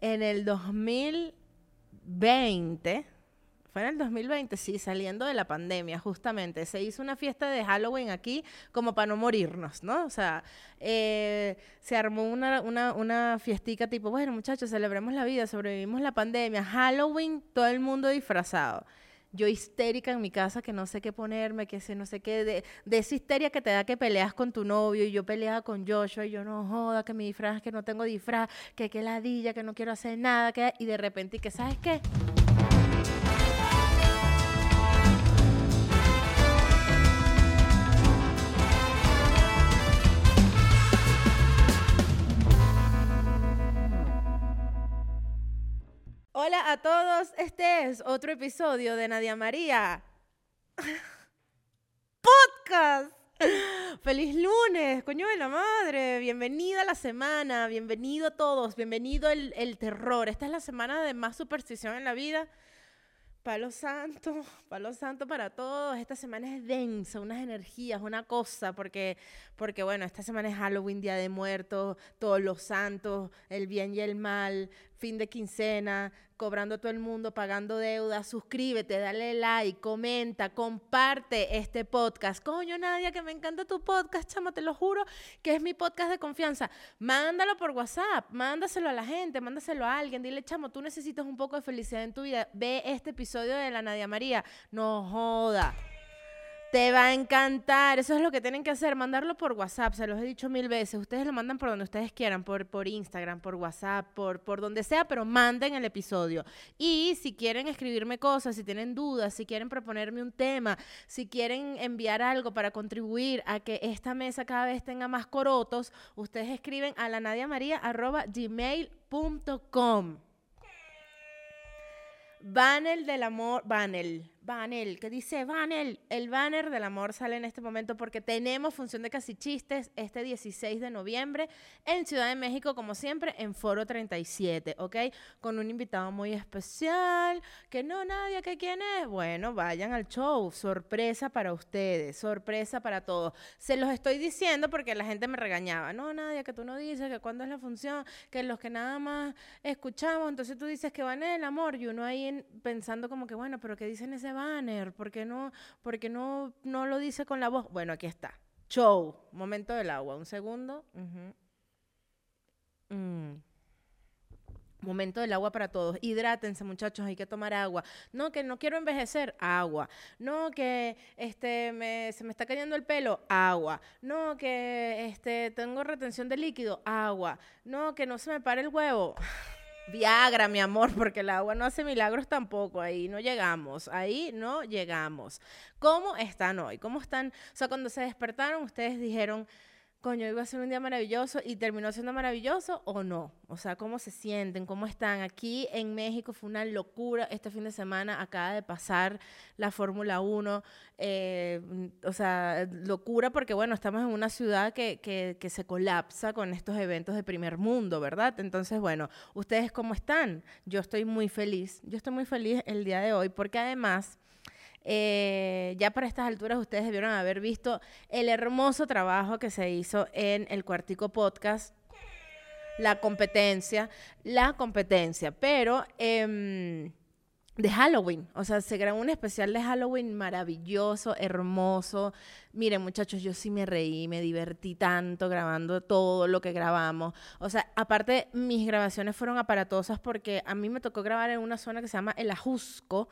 en el 2020 fue en el 2020, sí, saliendo de la pandemia, justamente. Se hizo una fiesta de Halloween aquí como para no morirnos, ¿no? O sea, eh, se armó una, una, una fiestica tipo, bueno, muchachos, celebremos la vida, sobrevivimos la pandemia. Halloween, todo el mundo disfrazado yo histérica en mi casa que no sé qué ponerme, que sé no sé qué, de, de, esa histeria que te da que peleas con tu novio y yo peleaba con Joshua y yo no joda, que mi disfraz, que no tengo disfraz, que qué ladilla, que no quiero hacer nada, que y de repente, que sabes qué? Hola a todos, este es otro episodio de Nadia María. Podcast. Feliz lunes, coño de la madre. Bienvenida a la semana, bienvenido a todos, bienvenido el, el terror. Esta es la semana de más superstición en la vida. Palo santo, palo santo para todos. Esta semana es densa, unas energías, una cosa, porque, porque bueno, esta semana es Halloween, Día de Muertos, todos los santos, el bien y el mal, fin de quincena, cobrando a todo el mundo, pagando deudas. Suscríbete, dale like, comenta, comparte este podcast. Coño, Nadia, que me encanta tu podcast, chama, te lo juro que es mi podcast de confianza. Mándalo por WhatsApp, mándaselo a la gente, mándaselo a alguien. Dile, chamo, tú necesitas un poco de felicidad en tu vida. Ve este episodio de la Nadia María. No joda. Te va a encantar. Eso es lo que tienen que hacer, mandarlo por WhatsApp. Se los he dicho mil veces. Ustedes lo mandan por donde ustedes quieran, por, por Instagram, por WhatsApp, por, por donde sea, pero manden el episodio. Y si quieren escribirme cosas, si tienen dudas, si quieren proponerme un tema, si quieren enviar algo para contribuir a que esta mesa cada vez tenga más corotos, ustedes escriben a la gmail.com. Banel del amor, Banel, Banel, que dice Banel, el banner del amor sale en este momento porque tenemos función de casi chistes este 16 de noviembre en Ciudad de México, como siempre, en Foro 37, ¿ok? Con un invitado muy especial, que no, nadie, que quién es. Bueno, vayan al show, sorpresa para ustedes, sorpresa para todos. Se los estoy diciendo porque la gente me regañaba, no, Nadia, que tú no dices que cuándo es la función, que los que nada más escuchamos, entonces tú dices que van el amor y uno ahí pensando como que, bueno, pero ¿qué dicen ese banner? ¿Por qué no, porque no, no lo dice con la voz? Bueno, aquí está. Show. Momento del agua. Un segundo. Mm. Momento del agua para todos. Hidrátense, muchachos, hay que tomar agua. No, que no quiero envejecer, agua. No, que este me, se me está cayendo el pelo, agua. No, que este tengo retención de líquido, agua. No, que no se me pare el huevo. Viagra, mi amor, porque el agua no hace milagros tampoco. Ahí no llegamos. Ahí no llegamos. ¿Cómo están hoy? ¿Cómo están? O sea, cuando se despertaron, ustedes dijeron, coño, iba a ser un día maravilloso y terminó siendo maravilloso o no. O sea, ¿cómo se sienten? ¿Cómo están? Aquí en México fue una locura. Este fin de semana acaba de pasar la Fórmula 1. Eh, o sea, locura porque, bueno, estamos en una ciudad que, que, que, se colapsa con estos eventos de primer mundo, ¿verdad? Entonces, bueno, ¿ustedes cómo están? Yo estoy muy feliz. Yo estoy muy feliz el día de hoy porque además eh, ya para estas alturas ustedes debieron haber visto el hermoso trabajo que se hizo en el Cuartico Podcast. La competencia, la competencia, pero em, de Halloween. O sea, se grabó un especial de Halloween maravilloso, hermoso. Miren, muchachos, yo sí me reí, me divertí tanto grabando todo lo que grabamos. O sea, aparte, mis grabaciones fueron aparatosas porque a mí me tocó grabar en una zona que se llama El Ajusco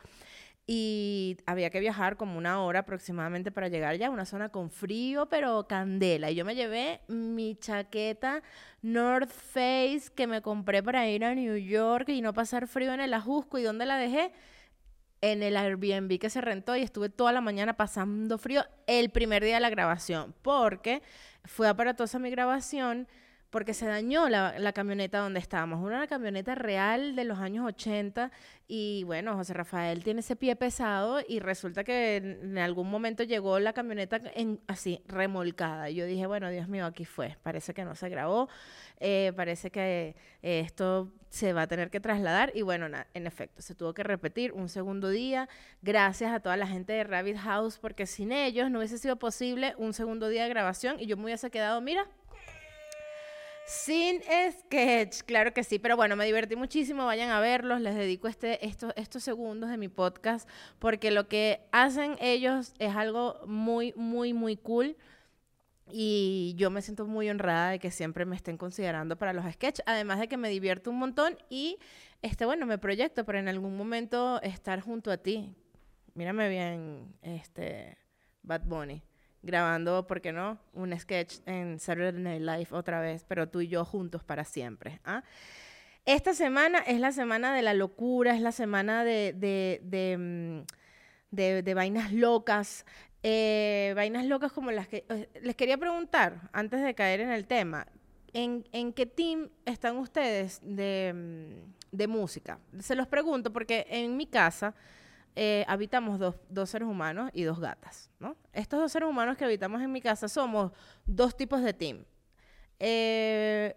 y había que viajar como una hora aproximadamente para llegar ya a una zona con frío, pero candela. Y yo me llevé mi chaqueta North Face que me compré para ir a New York y no pasar frío en el Ajusco. ¿Y dónde la dejé? En el Airbnb que se rentó y estuve toda la mañana pasando frío el primer día de la grabación, porque fue aparatosa mi grabación porque se dañó la, camioneta donde estábamos. Una camioneta real de los años 80 y bueno, José Rafael tiene ese pie pesado y resulta que en algún momento llegó la camioneta en, así remolcada. Yo dije, bueno, Dios mío, aquí fue. Parece que no se grabó, eh, parece que eh, esto se va a tener que trasladar y bueno, en efecto, se tuvo que repetir un segundo día. Gracias a toda la gente de Rabbit House porque sin ellos no hubiese sido posible un segundo día de grabación y yo me hubiese quedado, mira, Sin sketch, claro que sí, pero bueno, me divertí muchísimo, vayan a verlos, les dedico este, estos, estos segundos de mi podcast porque lo que hacen ellos es algo muy, muy, muy cool y yo me siento muy honrada de que siempre me estén considerando para los sketches, además de que me divierto un montón y, este, bueno, me proyecto para en algún momento estar junto a ti. Mírame bien, este, Bad Bunny grabando, ¿por qué no? Un sketch en Saturday Night Live otra vez, pero tú y yo juntos para siempre. ¿ah? Esta semana es la semana de la locura, es la semana de, de, de, mm, vainas locas. Eh, vainas locas como las que... Eh, les quería preguntar, antes de caer en el tema, ¿en, en qué team están ustedes de, mm, de música? Se los pregunto porque en mi casa eh, habitamos dos, dos, seres humanos y dos gatas, ¿no? Estos dos seres humanos que habitamos en mi casa somos dos tipos de team. Eh,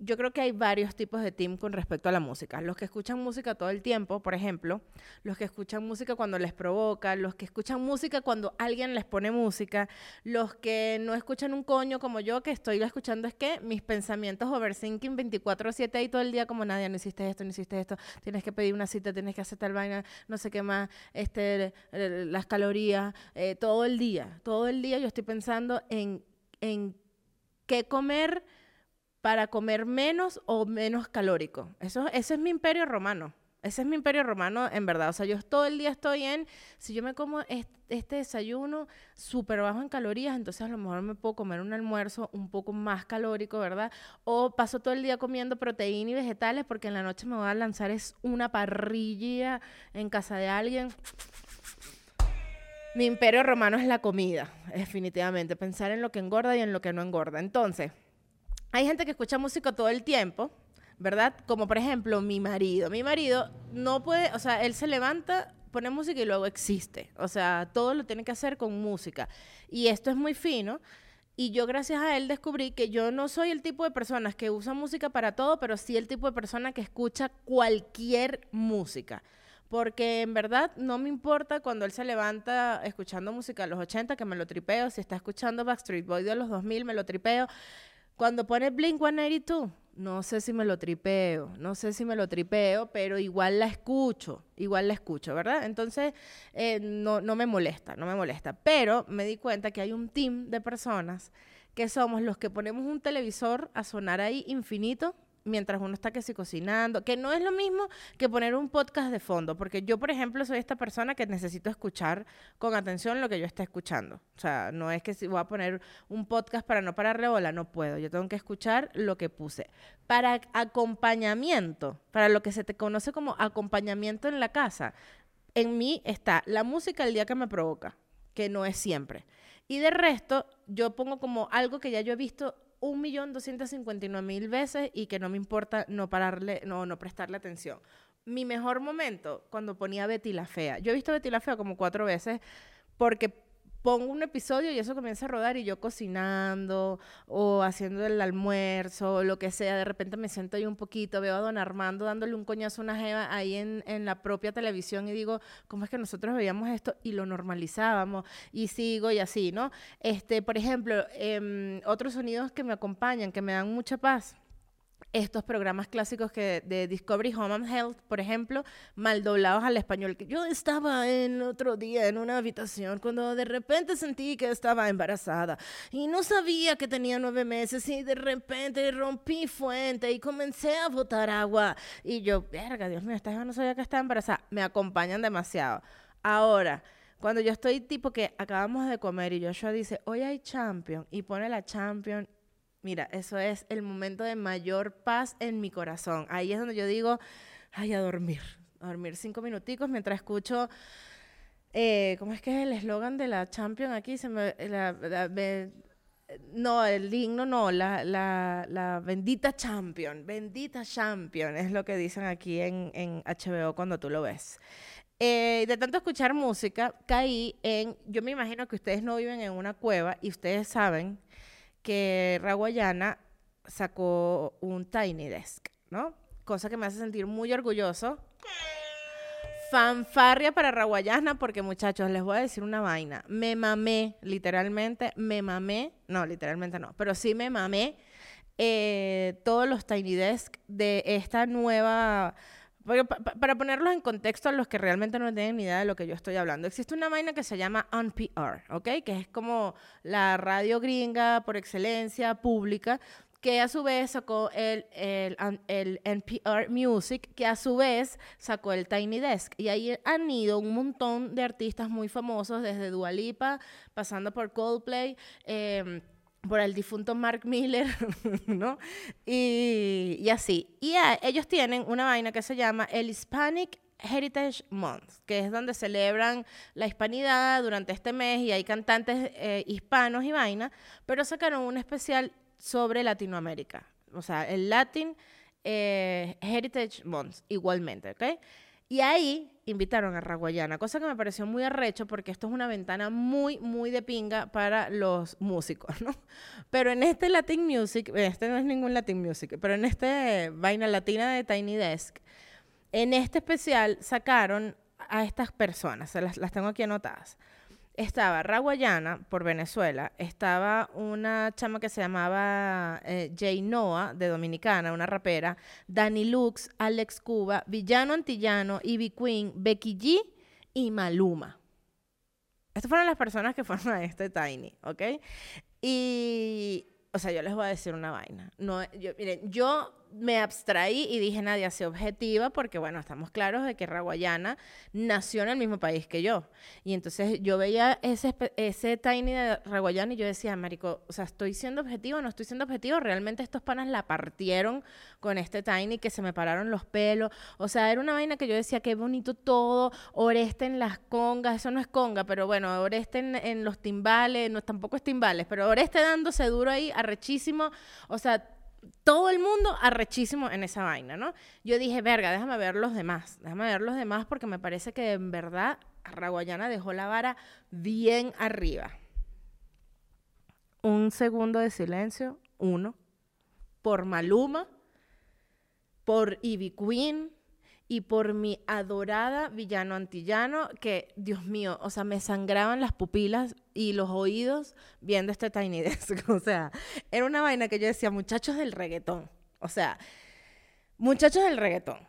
yo creo que hay varios tipos de team con respecto a la música. Los que escuchan música todo el tiempo, por ejemplo, los que escuchan música cuando les provoca, los que escuchan música cuando alguien les pone música, los que no escuchan un coño como yo, que estoy escuchando es que mis pensamientos overthinking 24/7 ahí todo el día como nadie, no hiciste esto, no hiciste esto, tienes que pedir una cita, tienes que hacer tal vaina, no sé qué más, este, las calorías, eh, todo el día, todo el día yo estoy pensando en, en qué comer para comer menos o menos calórico. Eso, ese es mi imperio romano. Ese es mi imperio romano, en verdad. O sea, yo todo el día estoy en, si yo me como este, desayuno súper bajo en calorías, entonces a lo mejor me puedo comer un almuerzo un poco más calórico, ¿verdad? O paso todo el día comiendo proteína y vegetales porque en la noche me voy a lanzar es una parrilla en casa de alguien. Mi imperio romano es la comida, definitivamente. Pensar en lo que engorda y en lo que no engorda. Entonces hay gente que escucha música todo el tiempo, ¿verdad? Como por ejemplo mi marido. Mi marido no puede, o sea, él se levanta, pone música y luego existe. O sea, todo lo tiene que hacer con música. Y esto es muy fino. Y yo gracias a él descubrí que yo no soy el tipo de personas que usa música para todo, pero sí el tipo de persona que escucha cualquier música. Porque en verdad no me importa cuando él se levanta escuchando música de los 80, que me lo tripeo. Si está escuchando Backstreet Boy de los 2000, me lo tripeo. Cuando pone Blink 182, no sé si me lo tripeo, no sé si me lo tripeo, pero igual la escucho, igual la escucho, ¿verdad? Entonces, eh, no, no me molesta, no me molesta. Pero me di cuenta que hay un team de personas que somos los que ponemos un televisor a sonar ahí infinito mientras uno está que si cocinando, que no es lo mismo que poner un podcast de fondo, porque yo, por ejemplo, soy esta persona que necesito escuchar con atención lo que yo esté escuchando. O sea, no es que si voy a poner un podcast para no pararle bola, no puedo. Yo tengo que escuchar lo que puse. Para acompañamiento, para lo que se te conoce como acompañamiento en la casa, en mí está la música el día que me provoca, que no es siempre. Y de resto, yo pongo como algo que ya yo he visto un millón doscientos cincuenta y nueve mil veces y que no me importa no pararle, no, no prestarle atención. Mi mejor momento, cuando ponía Betty la Fea. Yo he visto Betty la Fea como cuatro veces porque pongo un episodio y eso comienza a rodar y yo cocinando o haciendo el almuerzo o lo que sea, de repente me siento ahí un poquito, veo a don Armando dándole un coñazo a una jeva ahí en, en la propia televisión y digo, ¿cómo es que nosotros veíamos esto y lo normalizábamos? Y sigo y así, ¿no? Este, por ejemplo, eh, otros sonidos que me acompañan, que me dan mucha paz estos programas clásicos que de Discovery Home and Health, por ejemplo, mal doblados al español. Yo estaba en otro día en una habitación cuando de repente sentí que estaba embarazada y no sabía que tenía nueve meses y de repente rompí fuente y comencé a botar agua y yo, verga, Dios mío, esta no sabía que estaba embarazada. Me acompañan demasiado. Ahora, cuando yo estoy tipo que acabamos de comer y Joshua dice, hoy hay champion y pone la champion Mira, eso es el momento de mayor paz en mi corazón. Ahí es donde yo digo, ay, a dormir, a dormir cinco minuticos mientras escucho, eh, ¿cómo es que es el eslogan de la Champion aquí? Se me, no, el himno no, la, la, la, bendita Champion, bendita Champion, es lo que dicen aquí en, en HBO cuando tú lo ves. Eh, de tanto escuchar música, caí en, yo me imagino que ustedes no viven en una cueva y ustedes saben que Raguayana sacó un Tiny Desk, ¿no? Cosa que me hace sentir muy orgulloso. Fanfarria para Raguayana, porque muchachos, les voy a decir una vaina. Me mamé, literalmente, me mamé, no, literalmente no, pero sí me mamé eh, todos los Tiny Desk de esta nueva... Para ponerlos en contexto a los que realmente no tienen ni idea de lo que yo estoy hablando, existe una vaina que se llama NPR, ¿ok? Que es como la radio gringa por excelencia, pública, que a su vez sacó el, NPR Music, que a su vez sacó el Tiny Desk. Y ahí han ido un montón de artistas muy famosos, desde Dua Lipa, pasando por Coldplay, em, por el difunto Mark Miller, ¿no? Y, y así. Y ellos tienen una vaina que se llama el Hispanic Heritage Month, que es donde celebran la hispanidad durante este mes y hay cantantes eh, hispanos y vaina, pero sacaron un especial sobre Latinoamérica. O sea, el Latin eh, Heritage Month, igualmente, ¿ok? Y ahí invitaron a Raguayana, cosa que me pareció muy arrecho porque esto es una ventana muy, muy de pinga para los músicos, ¿no? Pero en este Latin Music, este no es ningún Latin Music, pero en este vaina latina de Tiny Desk, en este especial sacaron a estas personas, las, las tengo aquí anotadas estaba Raguayana por Venezuela, estaba una chama que se llamaba eh, Jay Noah de Dominicana, una rapera, Dani Lux, Alex Cuba, Villano Antillano, Ivy Queen, Becky G y Maluma. Estas fueron las personas que fueron a este Tiny, ¿ok? Y, o sea, yo les voy a decir una vaina. No, miren, yo me abstraí y dije, nadie sea objetiva, porque bueno, estamos claros de que Raguayana nació en el mismo país que yo. Y entonces yo veía ese, ese Tiny de Raguayana y yo decía, Marico, o sea, ¿estoy siendo objetivo no estoy siendo objetivo? Realmente estos panas la partieron con este Tiny, que se me pararon los pelos. O sea, era una vaina que yo decía, qué bonito todo, Oreste en las congas, eso no es conga, pero bueno, Oreste en, en los timbales, no tampoco es timbales, pero Oreste dándose duro ahí, arrechísimo. O sea, todo el mundo arrechísimo en esa vaina, ¿no? Yo dije, verga, déjame ver los demás, déjame ver los demás porque me parece que en verdad Raguayana dejó la vara bien arriba. Un segundo de silencio, uno, por Maluma, por Ivy Queen, y por mi adorada villano antillano, que, Dios mío, o sea, me sangraban las pupilas y los oídos viendo este Tiny Desk. O sea, era una vaina que yo decía, muchachos del reggaetón. O sea, muchachos del reggaetón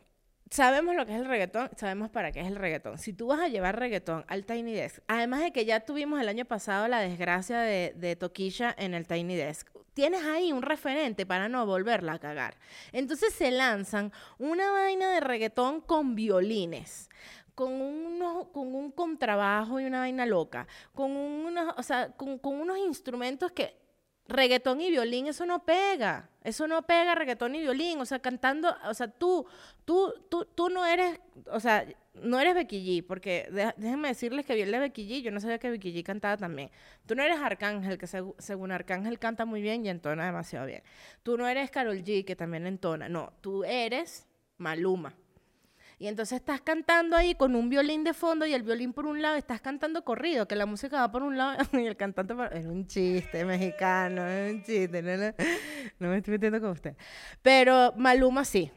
sabemos lo que es el reggaetón, sabemos para qué es el reggaetón. Si tú vas a llevar reggaetón al Tiny Desk, además de que ya tuvimos el año pasado la desgracia de, de Toquilla en el Tiny Desk, tienes ahí un referente para no volverla a cagar. Entonces se lanzan una vaina de reggaetón con violines con, unos, con un contrabajo y una vaina loca, con unos, o sea, con, unos instrumentos que reggaetón y violín, eso no pega. Eso no pega reggaetón y violín. O sea, cantando, o sea, tú, tú, tú, tú no eres, o sea, no eres Becky G, porque déjenme decirles que bien de Becky G, yo no sabía que Becky G cantaba también. Tú no eres Arcángel, que según Arcángel canta muy bien y entona demasiado bien. Tú no eres Carol G, que también entona. No, tú eres Maluma. Y entonces estás cantando ahí con un violín de fondo y el violín por un lado, estás cantando corrido, que la música va por un lado y el cantante por... Es un chiste mexicano, es un chiste, no, no, me estoy metiendo con usted. Pero Maluma sí.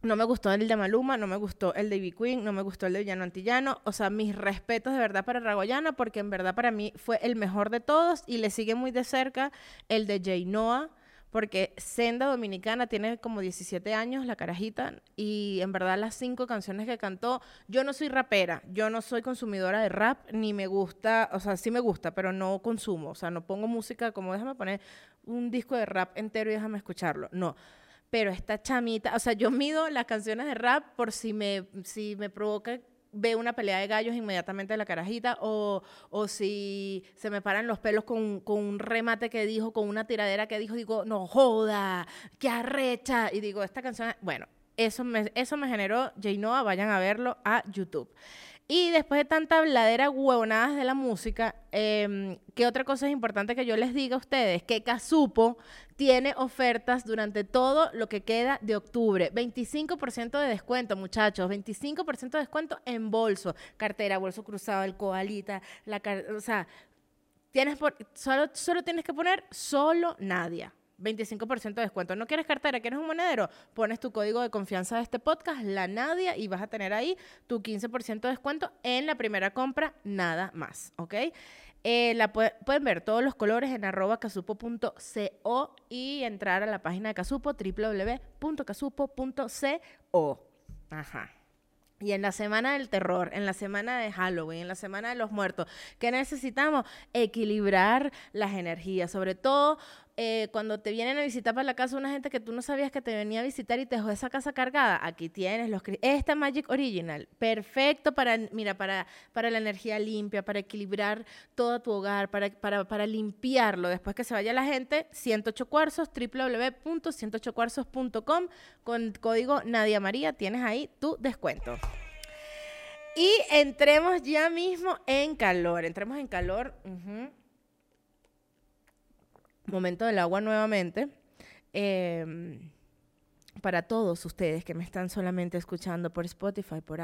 No me gustó el de Maluma, no me gustó el de Ivy Queen, no me gustó el de Villano Antillano. O sea, mis respetos de verdad para Ragoyana, porque en verdad para mí fue el mejor de todos y le sigue muy de cerca el de Jay Noah porque Senda Dominicana tiene como 17 años, la carajita, y en verdad las cinco canciones que cantó, yo no soy rapera, yo no soy consumidora de rap, ni me gusta, o sea, sí me gusta, pero no consumo, o sea, no pongo música como déjame poner un disco de rap entero y déjame escucharlo, no. Pero esta chamita, o sea, yo mido las canciones de rap por si me, si me provoca ve una pelea de gallos inmediatamente de la carajita o, o si se me paran los pelos con, con, un remate que dijo, con una tiradera que dijo, digo, no joda, qué arrecha. Y digo, esta canción, bueno, eso me, eso me generó J vayan a verlo a YouTube. Y después de tanta habladera huevonadas de la música, eh, ¿qué otra cosa es importante que yo les diga a ustedes? Que Casupo tiene ofertas durante todo lo que queda de octubre. 25% de descuento, muchachos. 25% de descuento en bolso. Cartera, bolso cruzado, el coalita, la o sea, tienes por, solo, solo tienes que poner solo Nadia. 25% de descuento. ¿No quieres cartera? ¿Quieres un monedero? Pones tu código de confianza de este podcast, la Nadia, y vas a tener ahí tu 15% de descuento en la primera compra, nada más, ¿ok? Eh, la pueden ver todos los colores en arroba casupo.co y entrar a la página de Casupo, www.casupo.co. Ajá. Y en la semana del terror, en la semana de Halloween, en la semana de los muertos, ¿qué necesitamos? Equilibrar las energías, sobre todo eh, cuando te vienen a visitar para la casa una gente que tú no sabías que te venía a visitar y te dejó esa casa cargada, aquí tienes los esta Magic Original, perfecto para, mira, para, para la energía limpia, para equilibrar todo tu hogar, para, para, para limpiarlo. Después que se vaya la gente, 108 cuarzos, www.108cuarzos.com, con código Nadia María, tienes ahí tu descuento. Y entremos ya mismo en calor, entremos en calor momento del agua nuevamente. Em, para todos ustedes que me están solamente escuchando por Spotify, por,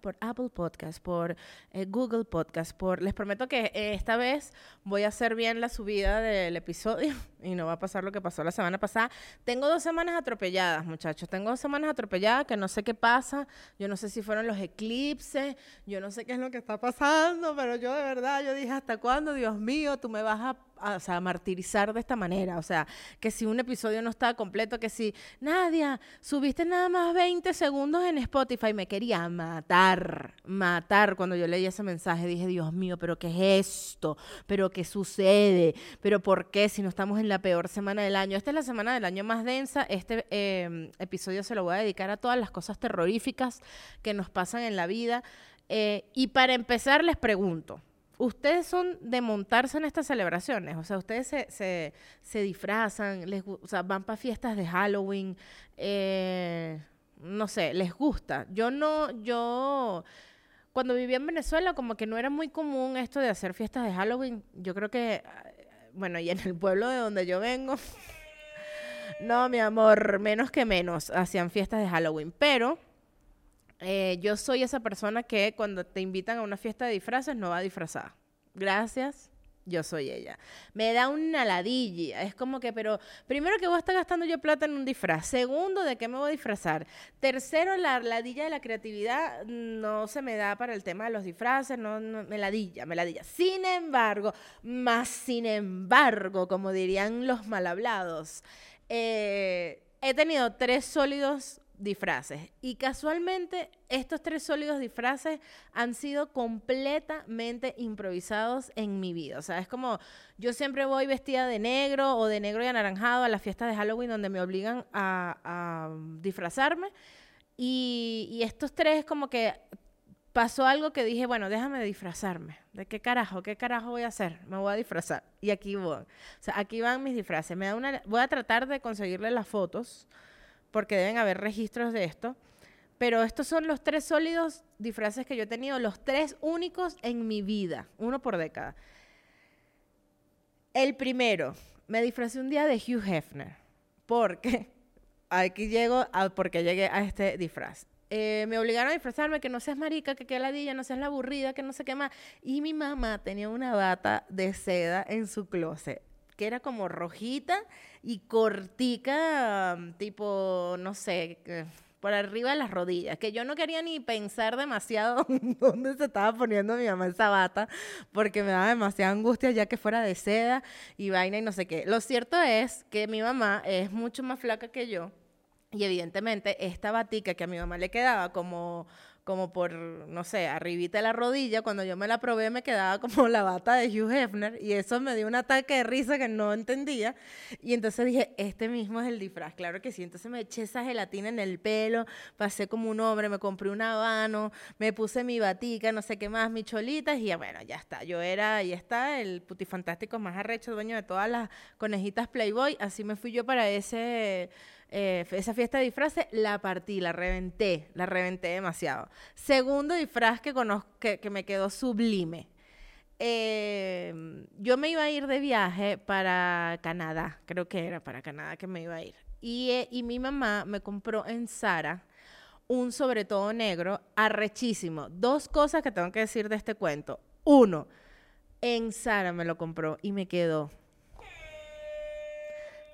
por Apple Podcast, por eh, Google Podcast, por les prometo que eh, esta vez voy a hacer bien la subida del episodio y no va a pasar lo que pasó la semana pasada. Tengo dos semanas atropelladas, muchachos. Tengo dos semanas atropelladas que no sé qué pasa. Yo no sé si fueron los eclipses, yo no sé qué es lo que está pasando, pero yo de verdad, yo dije, ¿hasta cuándo, Dios mío, tú me vas a o sea, martirizar de esta manera. O sea, que si un episodio no estaba completo, que si, Nadia, subiste nada más 20 segundos en Spotify, me quería matar, matar cuando yo leí ese mensaje. Dije, Dios mío, pero ¿qué es esto? ¿Pero qué sucede? ¿Pero por qué si no estamos en la peor semana del año? Esta es la semana del año más densa. Este em, episodio se lo voy a dedicar a todas las cosas terroríficas que nos pasan en la vida. Eh, y para empezar, les pregunto, ustedes son de montarse en estas celebraciones, o sea, ustedes se, se, disfrazan, les, o sea, van para fiestas de Halloween, eh, no sé, les gusta. Yo no, yo, cuando vivía en Venezuela, como que no era muy común esto de hacer fiestas de Halloween. Yo creo que, bueno, y en el pueblo de donde yo vengo, no, mi amor, menos que menos hacían fiestas de Halloween, pero eh, yo soy esa persona que cuando te invitan a una fiesta de disfraces no va disfrazada. Gracias, yo soy ella. Me da una ladilla. Es como que, pero primero que voy a estar gastando yo plata en un disfraz. Segundo, ¿de qué me voy a disfrazar? Tercero, la ladilla de la creatividad no se me da para el tema de los disfraces. No, me ladilla, me ladilla. Sin embargo, más sin embargo, como dirían los mal hablados, eh, he tenido tres sólidos disfraces. Y casualmente estos tres sólidos disfraces han sido completamente improvisados en mi vida. O sea, es como yo siempre voy vestida de negro o de negro y anaranjado a las fiestas de Halloween donde me obligan a, disfrazarme. Y, estos tres como que pasó algo que dije, bueno, déjame disfrazarme. ¿De qué carajo? ¿Qué carajo voy a hacer? Me voy a disfrazar. Y aquí voy. Aquí van mis disfraces. Me da una, voy a tratar de conseguirle las fotos porque deben haber registros de esto. Pero estos son los tres sólidos disfraces que yo he tenido, los tres únicos en mi vida, uno por década. El primero, me disfracé un día de Hugh Hefner, porque aquí llego a, porque llegué a este disfraz. Eh, me obligaron a disfrazarme, que no seas marica, que quede ladilla, no seas la aburrida, que no sé qué más. Y mi mamá tenía una bata de seda en su closet que era como rojita y cortica, tipo, no sé, por arriba de las rodillas, que yo no quería ni pensar demasiado dónde se estaba poniendo mi mamá esa bata, porque me daba demasiada angustia ya que fuera de seda y vaina y no sé qué. Lo cierto es que mi mamá es mucho más flaca que yo. Y evidentemente esta batica que a mi mamá le quedaba como como por, no sé, arribita de la rodilla, cuando yo me la probé me quedaba como la bata de Hugh Hefner y eso me dio un ataque de risa que no entendía. Y entonces dije, este mismo es el disfraz, claro que sí, entonces me eché esa gelatina en el pelo, pasé como un hombre, me compré un habano, me puse mi batica, no sé qué más, mis cholitas y bueno, ya está, yo era, ahí está, el putifantástico más arrecho, dueño de todas las conejitas Playboy, así me fui yo para ese eh, esa fiesta de disfraces la partí, la reventé, la reventé demasiado. Segundo disfraz que, conozco, que, me quedó sublime. Eh, yo me iba a ir de viaje para Canadá, creo que era para Canadá que me iba a ir. Y, eh, y mi mamá me compró en Sara un sobre todo negro arrechísimo. Dos cosas que tengo que decir de este cuento. Uno, en Sara me lo compró y me quedó.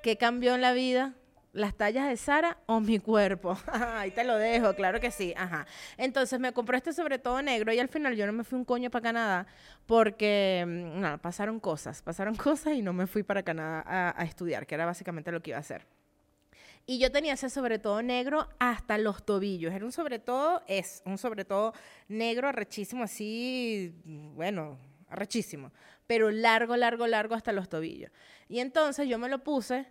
¿Qué cambió en la vida? Las tallas de Sara o mi cuerpo. Ahí te lo dejo, claro que sí. Ajá. Entonces me compré este sobre todo negro y al final yo no me fui un coño para Canadá porque, mm, no, pasaron cosas, pasaron cosas y no me fui para Canadá a, estudiar, que era básicamente lo que iba a hacer. Y yo tenía ese sobre todo negro hasta los tobillos. Era un sobre todo, es un sobre todo negro, arrechísimo, así, bueno, arrechísimo. Pero largo, largo, largo hasta los tobillos. Y entonces yo me lo puse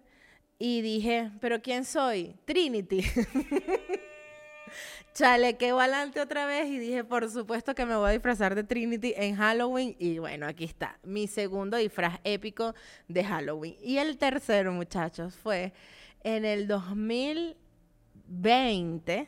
y dije, ¿pero quién soy? Trinity. Chalequeo adelante otra vez y dije, por supuesto que me voy a disfrazar de Trinity en Halloween. Y bueno, aquí está, mi segundo disfraz épico de Halloween. Y el tercero, muchachos, fue en el 2020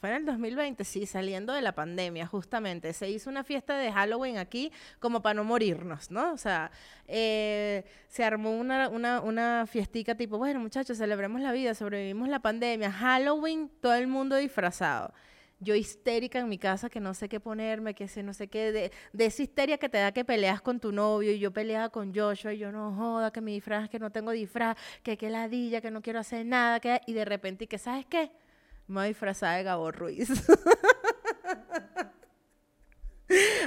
fue en el 2020, sí, saliendo de la pandemia, justamente. Se hizo una fiesta de Halloween aquí como para no morirnos, ¿no? O sea, eh, se armó una, una, una fiestica tipo, bueno, muchachos, celebremos la vida, sobrevivimos la pandemia. Halloween, todo el mundo disfrazado. Yo histérica en mi casa que no sé qué ponerme, que sé no sé qué, de, de esa histeria que te da que peleas con tu novio y yo peleaba con Joshua y yo no joda, que mi disfraz, que no tengo disfraz, que qué ladilla, que no quiero hacer nada, que y de repente, que sabes qué? Me voy disfrazada de Gabo Ruiz.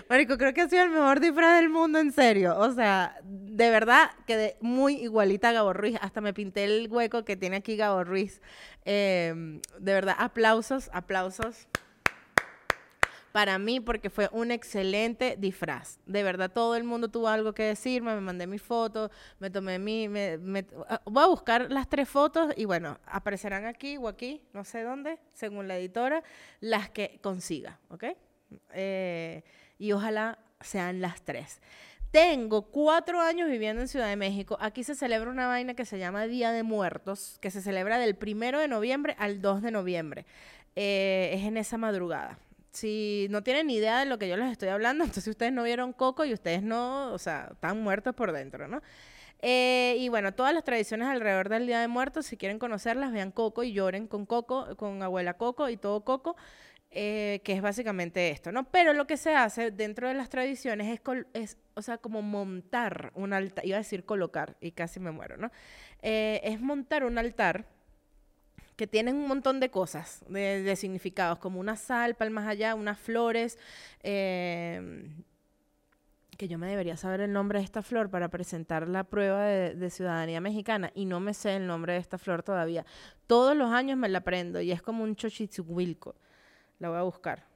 Marico, creo que ha sido el mejor disfraz del mundo, en serio. O sea, de verdad quedé muy igualita a Gabo Ruiz. Hasta me pinté el hueco que tiene aquí Gabo Ruiz. Em, de verdad, aplausos, aplausos para mí porque fue un excelente disfraz. De verdad, todo el mundo tuvo algo que decirme, me mandé mi foto, me tomé mi... Me, ah, voy a buscar las tres fotos y bueno, aparecerán aquí o aquí, no sé dónde, según la editora, las que consiga, ¿ok? Eh, y ojalá sean las tres. Tengo cuatro años viviendo en Ciudad de México. Aquí se celebra una vaina que se llama Día de Muertos, que se celebra del primero de noviembre al 2 de noviembre. Eh, es en esa madrugada si no tienen ni idea de lo que yo les estoy hablando, entonces ustedes no vieron Coco y ustedes no, o sea, están muertos por dentro, ¿no? Eh, y bueno, todas las tradiciones alrededor del Día de Muertos, si quieren conocerlas, vean Coco y lloren con Coco, con abuela Coco y todo Coco, eh, que es básicamente esto, ¿no? Pero lo que se hace dentro de las tradiciones es, es o sea, como montar un altar, iba a decir colocar y casi me muero, ¿no? Eh, es montar un altar que tienen un montón de cosas, de, significados, como una sal, palmas allá, unas flores, em, que yo me debería saber el nombre de esta flor para presentar la prueba de, ciudadanía mexicana y no me sé el nombre de esta flor todavía. Todos los años me la aprendo y es como un chochitzhuilco. La voy a buscar.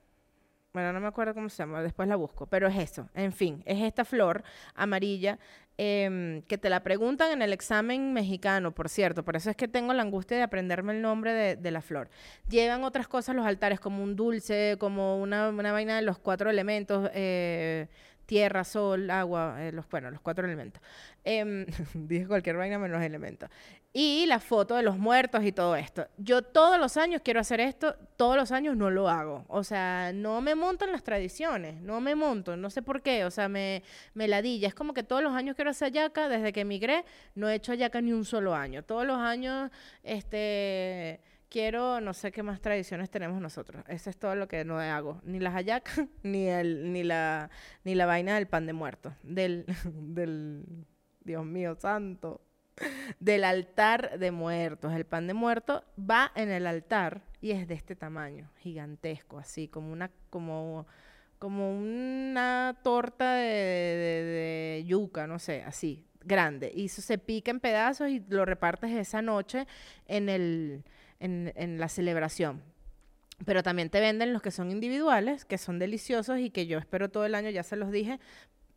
Bueno, no me acuerdo cómo se llama, después la busco, pero es eso. En fin, es esta flor amarilla Em, que te la preguntan en el examen mexicano, por cierto, por eso es que tengo la angustia de aprenderme el nombre de, la flor. Llevan otras cosas los altares, como un dulce, como una, una vaina de los cuatro elementos, eh, tierra, sol, agua, eh, los, bueno, los cuatro elementos. Em, dije cualquier vaina menos elementos. Y la foto de los muertos y todo esto. Yo todos los años quiero hacer esto, todos los años no lo hago. O sea, no me monto en las tradiciones, no me monto, no sé por qué. O sea, me, me ladilla. Es como que todos los años quiero hacer yaca, desde que emigré no he hecho yaca ni un solo año. Todos los años, este quiero, no sé qué más tradiciones tenemos nosotros. Eso es todo lo que no hago. Ni las hallacas, ni el, ni la, ni la vaina del pan de muerto. Del, del, Dios mío santo. Del altar de muertos. El pan de muerto va en el altar y es de este tamaño, gigantesco, así, como una, como, como una torta de, de yuca, no sé, así, grande. Y eso se pica en pedazos y lo repartes esa noche en el en, la celebración. Pero también te venden los que son individuales, que son deliciosos y que yo espero todo el año, ya se los dije,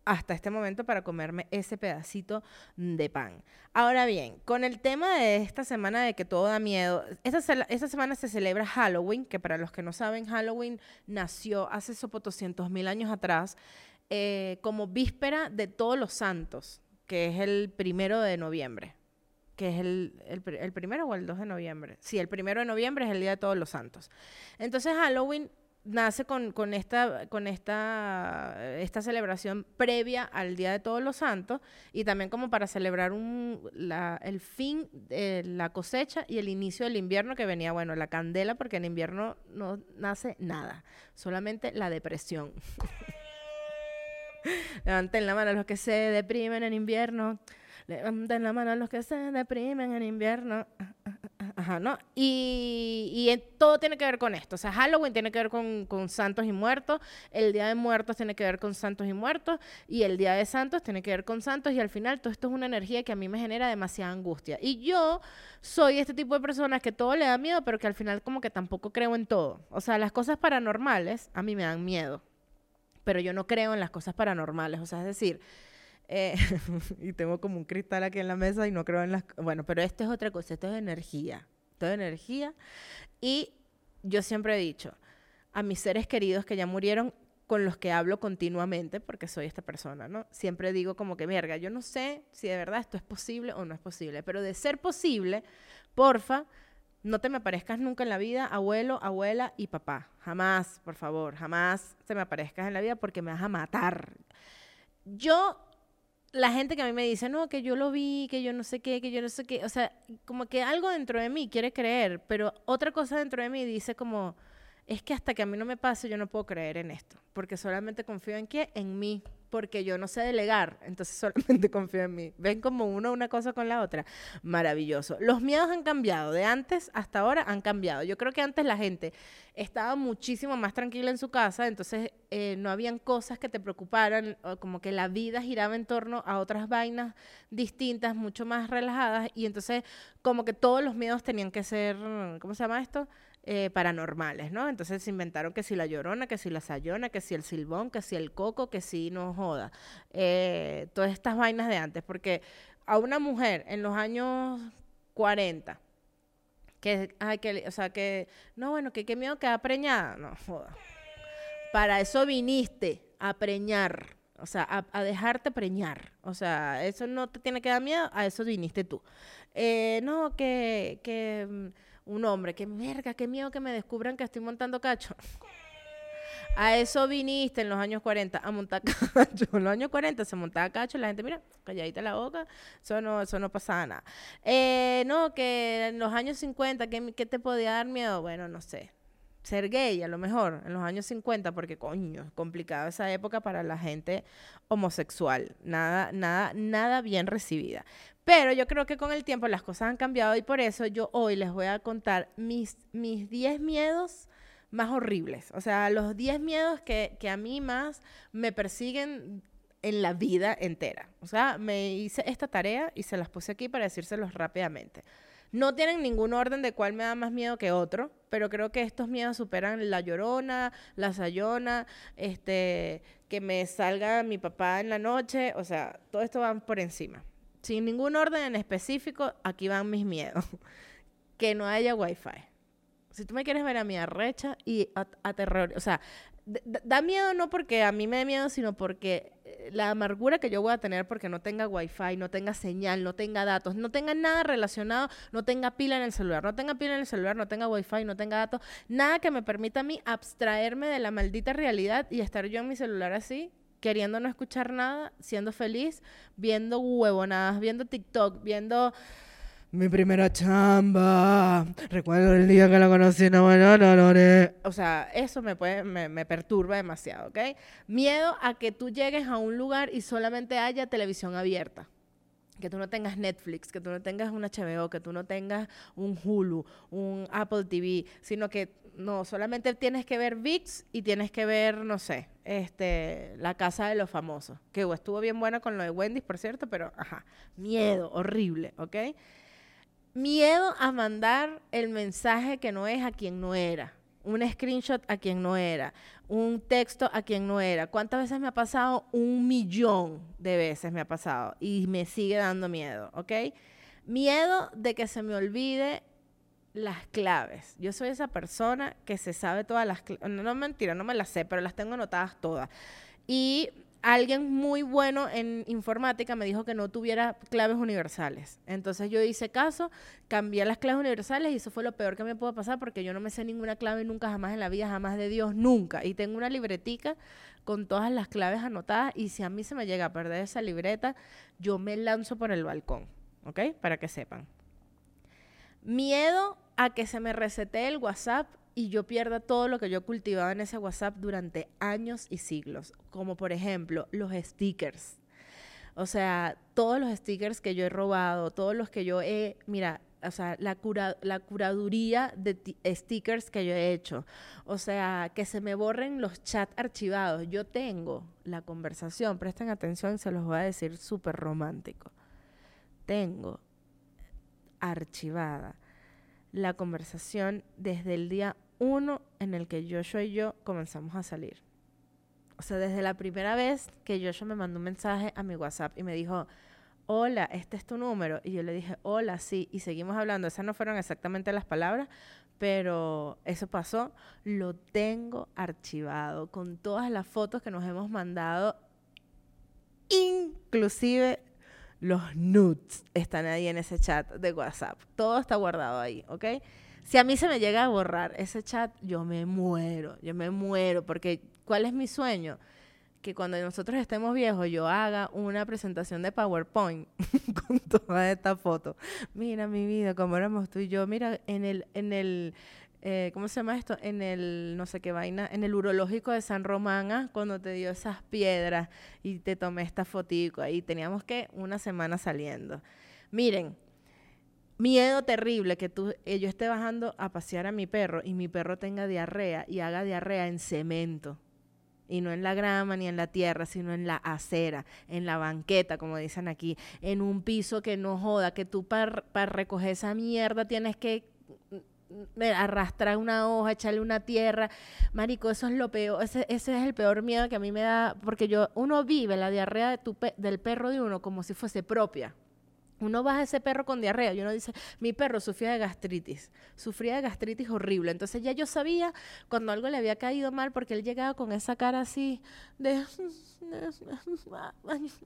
hasta este momento para comerme ese pedacito de pan. Ahora bien, con el tema de esta semana de que todo da miedo, esta, semana se celebra Halloween, que para los que no saben, Halloween nació hace sopo 200 mil años atrás eh, como víspera de todos los santos, que es el primero de noviembre que es el, el, primero o el 2 de noviembre. Sí, el primero de noviembre es el Día de Todos los Santos. Entonces Halloween nace con, con, esta, con esta, esta celebración previa al Día de Todos los Santos y también como para celebrar un, la, el fin de la cosecha y el inicio del invierno que venía, bueno, la candela, porque en invierno no nace nada, solamente la depresión. Levanten la mano los que se deprimen en invierno. Levanten la mano a los que se deprimen en invierno. Ajá, ¿no? Y, y todo tiene que ver con esto. O sea, Halloween tiene que ver con, con santos y muertos, el Día de Muertos tiene que ver con santos y muertos, y el Día de Santos tiene que ver con santos, y al final todo esto es una energía que a mí me genera demasiada angustia. Y yo soy este tipo de personas que todo le da miedo, pero que al final como que tampoco creo en todo. O sea, las cosas paranormales a mí me dan miedo, pero yo no creo en las cosas paranormales. O sea, es decir... eh, y tengo como un cristal aquí en la mesa y no creo en las... Bueno, pero esto es otra cosa, esto es energía. Esto es energía. Y yo siempre he dicho a mis seres queridos que ya murieron, con los que hablo continuamente, porque soy esta persona, ¿no? Siempre digo como que, verga, yo no sé si de verdad esto es posible o no es posible, pero de ser posible, porfa, no te me aparezcas nunca en la vida, abuelo, abuela y papá. Jamás, por favor, jamás te me aparezcas en la vida porque me vas a matar. Yo la gente que a mí me dice, no, que yo lo vi, que yo no sé qué, que yo no sé qué, o sea, como que algo dentro de mí quiere creer, pero otra cosa dentro de mí dice como, es que hasta que a mí no me pase, yo no puedo creer en esto, porque solamente confío en qué, en mí, porque yo no sé delegar, entonces solamente confío en mí. Ven como uno una cosa con la otra. Maravilloso. Los miedos han cambiado, de antes hasta ahora han cambiado. Yo creo que antes la gente estaba muchísimo más tranquila en su casa, entonces eh, no habían cosas que te preocuparan, como que la vida giraba en torno a otras vainas distintas, mucho más relajadas, y entonces como que todos los miedos tenían que ser, ¿cómo se llama esto? Eh, paranormales, ¿no? Entonces se inventaron que si la llorona, que si la sayona, que si el silbón, que si el coco, que si no joda. Eh, todas estas vainas de antes, porque a una mujer en los años 40, que, ay, que, o sea, que, no, bueno, que qué miedo queda preñada, no joda. Para eso viniste, a preñar, o sea, a, dejarte preñar. O sea, eso no te tiene que dar miedo, a eso viniste tú. Eh, no, que, que mm, un hombre, que merga, qué miedo que me descubran que estoy montando cacho. A eso viniste en los años 40, a montar cacho. En los años 40 se montaba cacho, la gente, mira, calladita la boca, eso no, eso no pasaba nada. Eh, no, que en los años 50, ¿qué, qué te podía dar miedo? Bueno, no sé. Ser gay, a lo mejor, en los años 50, porque coño, es complicado esa época para la gente homosexual. Nada, nada, nada bien recibida. Pero yo creo que con el tiempo las cosas han cambiado y por eso yo hoy les voy a contar mis, mis 10 miedos más horribles. O sea, los 10 miedos que, que a mí más me persiguen en la vida entera. O sea, me hice esta tarea y se las puse aquí para decírselos rápidamente. No tienen ningún orden de cuál me da más miedo que otro, pero creo que estos miedos superan la llorona, la sayona, este, que me salga mi papá en la noche, o sea, todo esto va por encima. Sin ningún orden en específico, aquí van mis miedos. que no haya wifi. Si tú me quieres ver a mi arrecha y a, a terror, o sea, da miedo no porque a mí me dé miedo, sino porque eh, la amargura que yo voy a tener porque no tenga wifi, no tenga señal, no tenga datos, no tenga nada relacionado, no tenga pila en el celular, no tenga pila en el celular, no tenga wifi, no tenga datos, nada que me permita a mí abstraerme de la maldita realidad y estar yo en mi celular así, queriendo no escuchar nada, siendo feliz, viendo huevonadas, viendo TikTok, viendo mi primera chamba. Recuerdo el día que la conocí, no, no, no, no. O sea, eso me, puede, me, perturba demasiado, ¿ok? Miedo a que tú llegues a un lugar y solamente haya televisión abierta. Que tú no tengas Netflix, que tú no tengas un HBO, que tú no tengas un Hulu, un Apple TV, sino que no, solamente tienes que ver VIX y tienes que ver, no sé, este, La Casa de los Famosos, que uh, estuvo bien buena con lo de Wendy's, por cierto, pero, ajá, miedo, horrible, ¿ok? Miedo a mandar el mensaje que no es a quien no era. Un screenshot a quien no era. Un texto a quien no era. ¿Cuántas veces me ha pasado? Un millón de veces me ha pasado. Y me sigue dando miedo, ¿ok? Miedo de que se me olvide las claves. Yo soy esa persona que se sabe todas las claves. No, no, mentira, no me las sé, pero las tengo anotadas todas. Y alguien muy bueno en informática me dijo que no tuviera claves universales. Entonces yo hice caso, cambié las claves universales y eso fue lo peor que me pudo pasar porque yo no me sé ninguna clave nunca, jamás en la vida, jamás de Dios, nunca. Y tengo una libretica con todas las claves anotadas y si a mí se me llega a perder esa libreta, yo me lanzo por el balcón, ¿ok? Para que sepan. Miedo a que se me resete el WhatsApp y yo pierda todo lo que yo cultivaba en ese WhatsApp durante años y siglos, como por ejemplo los stickers. O sea, todos los stickers que yo he robado, todos los que yo he, mira, o sea, la, cura, la curaduría de stickers que yo he hecho. O sea, que se me borren los chats archivados. Yo tengo la conversación, presten atención, se los voy a decir súper romántico. Tengo archivada la conversación desde el día uno en el que Joshua y yo comenzamos a salir. O sea, desde la primera vez que Joshua me mandó un mensaje a mi WhatsApp y me dijo, hola, este es tu número. Y yo le dije, hola, sí. Y seguimos hablando. Esas no fueron exactamente las palabras, pero eso pasó. Lo tengo archivado con todas las fotos que nos hemos mandado, inclusive los nudes están ahí en ese chat de WhatsApp. Todo está guardado ahí, ¿ok? Si a mí se me llega a borrar ese chat, yo me muero, yo me muero, porque ¿cuál es mi sueño? que cuando nosotros estemos viejos yo haga una presentación de PowerPoint con toda esta foto. Mira mi vida, como éramos tú y yo. Mira, en el, en el, eh, ¿cómo se llama esto? En el, no sé qué vaina, en el urológico de San Román, ¿ah? cuando te dio esas piedras y te tomé esta fotico ahí. Teníamos que una semana saliendo. Miren, miedo terrible que tú, eh, yo esté bajando a pasear a mi perro y mi perro tenga diarrea y haga diarrea en cemento y no en la grama ni en la tierra, sino en la acera, en la banqueta, como dicen aquí, en un piso que no joda, que tú para recoger esa mierda tienes que mm, mm, arrastrar una hoja, echarle una tierra. Marico, eso es lo peor, ese, ese, es el peor miedo que a mí me da, porque yo, uno vive la diarrea de tu del perro de uno como si fuese propia. Uno baja ese perro con diarrea y uno dice, mi perro sufría de gastritis, sufría de gastritis horrible. Entonces ya yo sabía cuando algo le había caído mal porque él llegaba con esa cara así de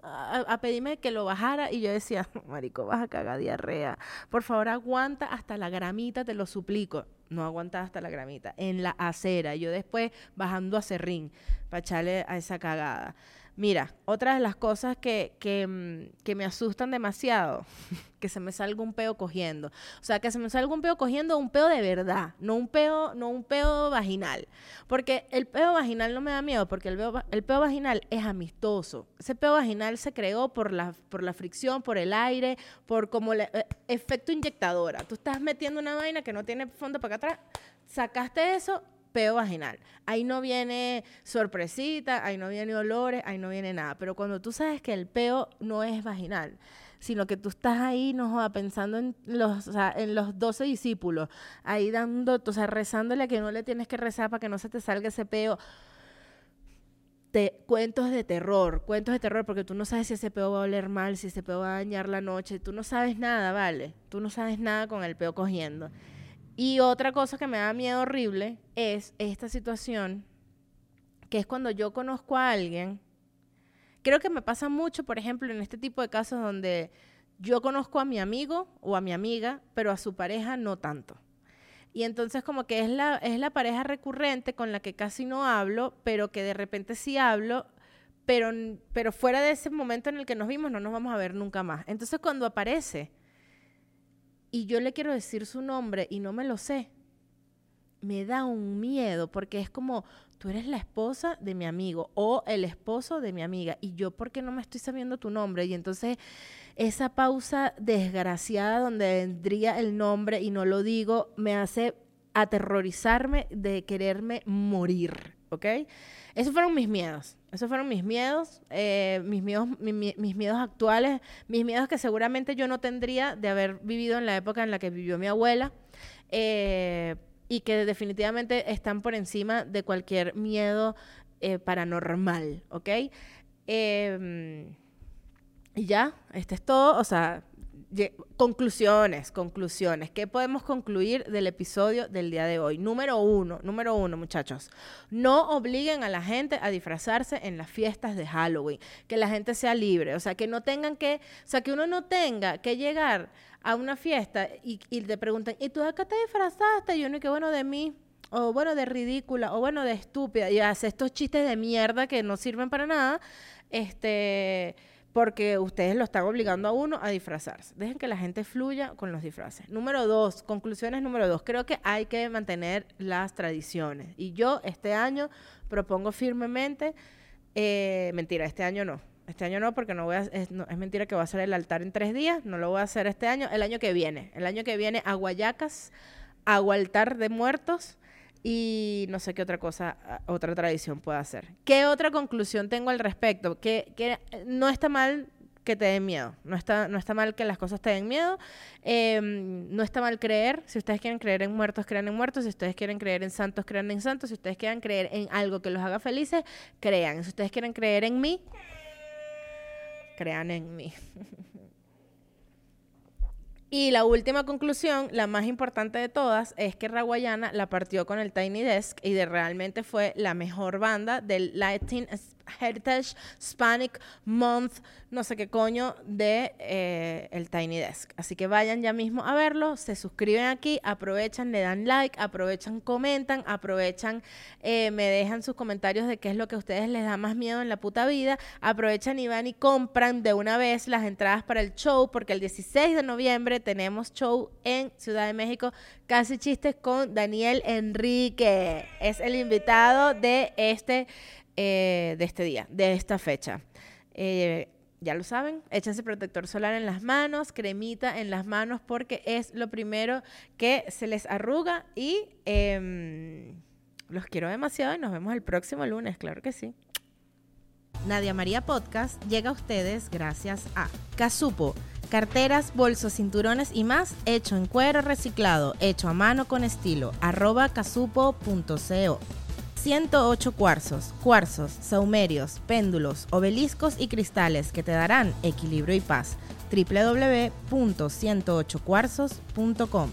a, pedirme que lo bajara y yo decía, marico, vas a cagar diarrea. Por favor, aguanta hasta la gramita, te lo suplico. No aguanta hasta la gramita. En la acera. Yo después bajando a serrín para echarle a esa cagada. Mira, otra de las cosas que, mm, que, me asustan demasiado, que se me salga un peo cogiendo. O sea, que se me salga un peo cogiendo, un peo de verdad, no un peo, no un peo vaginal. Porque el peo vaginal no me da miedo, porque el peo, el peo vaginal es amistoso. Ese peo vaginal se creó por la, por la fricción, por el aire, por como el eh, efecto inyectadora. Tú estás metiendo una vaina que no tiene fondo para acá atrás, sacaste eso, peo vaginal. Ahí no viene sorpresita, ahí no viene olores, ahí no viene nada. Pero cuando tú sabes que el peo no es vaginal, sino que tú estás ahí, no pensando en los, o sea, en los 12 discípulos, ahí dando, o sea, rezándole que no le tienes que rezar para que no se te salga ese peo. Te, cuentos de terror, cuentos de terror, porque tú no sabes si ese peo va a oler mal, si ese peo va a dañar la noche, tú no sabes nada, ¿vale? Tú no sabes nada con el peo cogiendo. Y otra cosa que me da miedo horrible es esta situación, que es cuando yo conozco a alguien, creo que me pasa mucho, por ejemplo, en este tipo de casos donde yo conozco a mi amigo o a mi amiga, pero a su pareja no tanto. Y entonces como que es la, es la pareja recurrente con la que casi no hablo, pero que de repente sí hablo, pero, pero fuera de ese momento en el que nos vimos no nos vamos a ver nunca más. Entonces cuando aparece y yo le quiero decir su nombre y no me lo sé, me da un miedo porque es como, tú eres la esposa de mi amigo o el esposo de mi amiga y yo porque no me estoy sabiendo tu nombre y entonces esa pausa desgraciada donde vendría el nombre y no lo digo me hace aterrorizarme de quererme morir, ¿ok? Esos fueron mis miedos. Esos fueron mis miedos, eh, mis miedos, mis miedos actuales, mis miedos que seguramente yo no tendría de haber vivido en la época en la que vivió mi abuela. Eh, y que definitivamente están por encima de cualquier miedo eh, paranormal, ¿ok? Em, y ya, este es todo. O sea, Conclusiones, conclusiones. ¿Qué podemos concluir del episodio del día de hoy? Número uno, número uno, muchachos. No obliguen a la gente a disfrazarse en las fiestas de Halloween. Que la gente sea libre. O sea, que no tengan que, o sea, que uno no tenga que llegar a una fiesta y, y te preguntan, ¿y tú acá te disfrazaste? Y uno, que bueno, de mí o bueno, de ridícula, o bueno, de estúpida, y hace estos chistes de mierda que no sirven para nada, este, porque ustedes lo están obligando a uno a disfrazarse. Dejen que la gente fluya con los disfraces. Número dos, conclusiones número dos. Creo que hay que mantener las tradiciones. Y yo este año propongo firmemente, eh, mentira, este año no, Este año no, porque no voy a, es, es mentira que voy a hacer el altar en tres días. No lo voy a hacer este año. El año que viene. El año que viene, aguayacas, agua altar de muertos y no sé qué otra cosa, otra tradición pueda hacer. ¿Qué otra conclusión tengo al respecto? Que, que no está mal que te den miedo. No está, no está mal que las cosas te den miedo. Em, no está mal creer. Si ustedes quieren creer en muertos, crean en muertos. Si ustedes quieren creer en santos, crean en santos. Si ustedes quieren creer en algo que los haga felices, crean. Si ustedes quieren creer en mí, crean en mí. Y la última conclusión, la más importante de todas, es que Raguayana la partió con el Tiny Desk y de realmente fue la mejor banda del Latin Heritage Hispanic Month, no sé qué coño, de eh, el Tiny Desk. Así que vayan ya mismo a verlo, se suscriben aquí, aprovechan, le dan like, aprovechan, comentan, aprovechan, eh, me dejan sus comentarios de qué es lo que a ustedes les da más miedo en la puta vida, aprovechan y van y compran de una vez las entradas para el show, porque el 16 de noviembre tenemos show en Ciudad de México, casi chistes con Daniel Enrique. Es el invitado de este eh, de este día, de esta fecha. Eh, ya lo saben, échense protector solar en las manos, cremita en las manos, porque es lo primero que se les arruga y em, los quiero demasiado y nos vemos el próximo lunes, claro que sí. Nadia María Podcast llega a ustedes gracias a Casupo, carteras, bolsos, cinturones y más, hecho en cuero reciclado, hecho a mano con estilo, arroba casupo.co. 108 cuarzos, cuarzos, saumerios, péndulos, obeliscos y cristales que te darán equilibrio y paz. www.108cuarzos.com